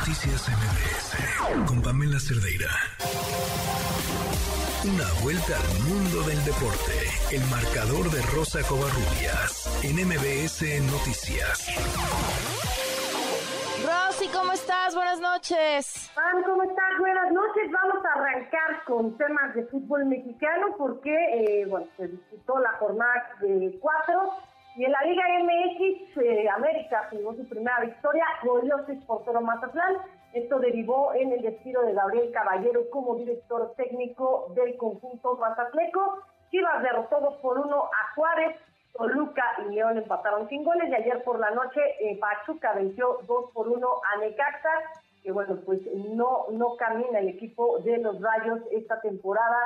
Noticias MBS con Pamela Cerdeira. Una vuelta al mundo del deporte. El marcador de Rosa Covarrubias en MBS Noticias. Rosy, ¿cómo estás? Buenas noches. Pam, ¿cómo estás? Buenas noches. Vamos a arrancar con temas de fútbol mexicano porque, eh, bueno, se disputó la jornada de cuatro y en la Liga MX, eh, América tuvo su primera victoria, goleó por portero Mazatlán. Esto derivó en el despido de Gabriel Caballero como director técnico del conjunto mazatleco. Chivas derrotó 2 por 1 a Juárez, Toluca y León empataron sin goles y ayer por la noche eh, Pachuca venció 2 por 1 a Necaxa, que bueno, pues no, no camina el equipo de los Rayos esta temporada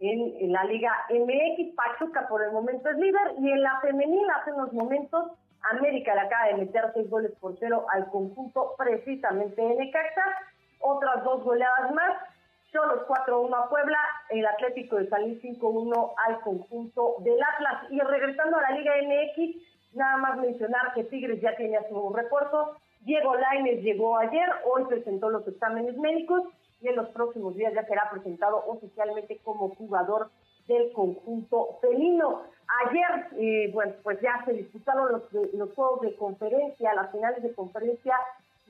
en, la Liga MX. Pachuca por el momento es líder y en la femenil hace unos momentos América le acaba de meter seis goles por cero al conjunto precisamente de Necaxa. Otras dos goleadas más. Cholos 4-1 a Puebla, el Atlético de San Luis 5-1 al conjunto del Atlas. Y regresando a la Liga MX, nada más mencionar que Tigres ya tenía su refuerzo. Diego Lainez llegó ayer, hoy presentó los exámenes médicos y en los próximos días ya será presentado oficialmente como jugador del conjunto felino. Ayer, eh, bueno, pues ya se disputaron los, los juegos de conferencia, las finales de conferencia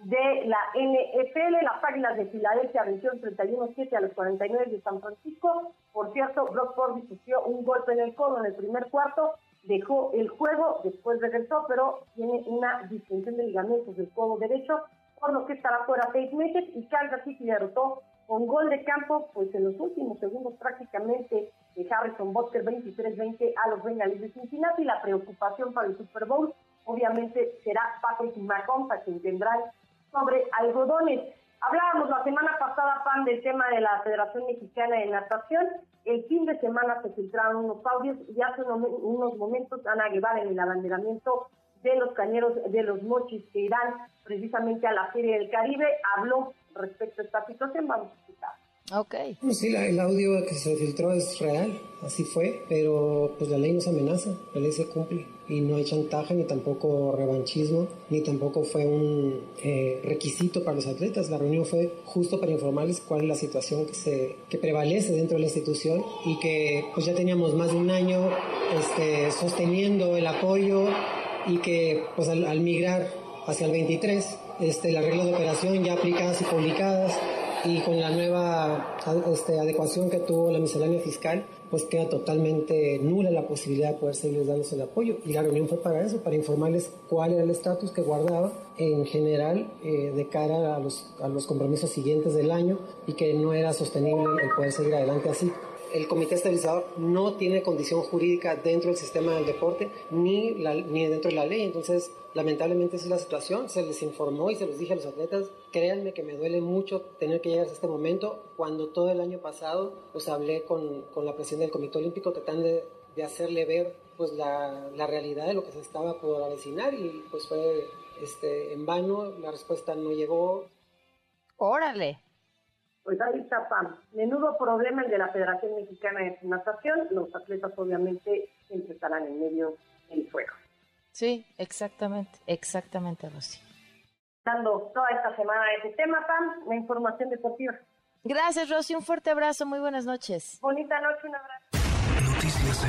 de la NFL. Las Águilas de Filadelfia vencieron 31-7 a los 49 de San Francisco. Por cierto, Brock Purdy sufrió un golpe en el codo en el primer cuarto, dejó el juego, después regresó, pero tiene una distensión de ligamentos del codo derecho por lo que estará fuera seis meses y Kansas City derrotó con gol de campo, pues en los últimos segundos prácticamente de Harrison Butker 23-20 a los Bengals de Cincinnati. La preocupación para el Super Bowl obviamente será Patrick Mahomes, a quien tendrán sobre algodones. Hablábamos la semana pasada, Pan, del tema de la Federación Mexicana de Natación. El fin de semana se filtraron unos audios y hace unos momentos Ana Guevara en el abanderamiento de los cañeros de los mochis que irán precisamente a la Feria del Caribe, habló respecto a esta situación. Vamos a escuchar. Ok. sí, el audio que se filtró es real, así fue, pero pues la ley no se amenaza, la ley se cumple y no hay chantaje ni tampoco revanchismo, ni tampoco fue un eh, requisito para los atletas. La reunión fue justo para informarles cuál es la situación que, se, que prevalece dentro de la institución y que pues ya teníamos más de un año este, sosteniendo el apoyo y que pues al, migrar hacia el 23, este, las reglas de operación ya aplicadas y publicadas y con la nueva este, adecuación que tuvo la miscelánea fiscal, pues queda totalmente nula la posibilidad de poder seguir dándose el apoyo. Y la reunión fue para eso, para informarles cuál era el estatus que guardaba en general eh, de cara a los, a los compromisos siguientes del año y que no era sostenible el poder seguir adelante así el comité estabilizador no tiene condición jurídica dentro del sistema del deporte ni, ni dentro de la ley. Entonces, lamentablemente esa es la situación. Se les informó y se los dije a los atletas. Créanme que me duele mucho tener que llegar a este momento. Cuando todo el año pasado, pues hablé con, con la presidenta del Comité Olímpico tratando de, de hacerle ver pues la, la, realidad de lo que se estaba por avecinar y pues fue este, en vano. La respuesta no llegó. Órale pues ahí está Pam. Menudo problema el de la Federación Mexicana de Natación. Los atletas obviamente siempre estarán en medio del fuego. Sí, exactamente, exactamente, Rosy. Dando toda esta semana ese tema, Pam, la información deportiva. Gracias, Rosy. Un fuerte abrazo. Muy buenas noches. Bonita noche, un abrazo. Noticias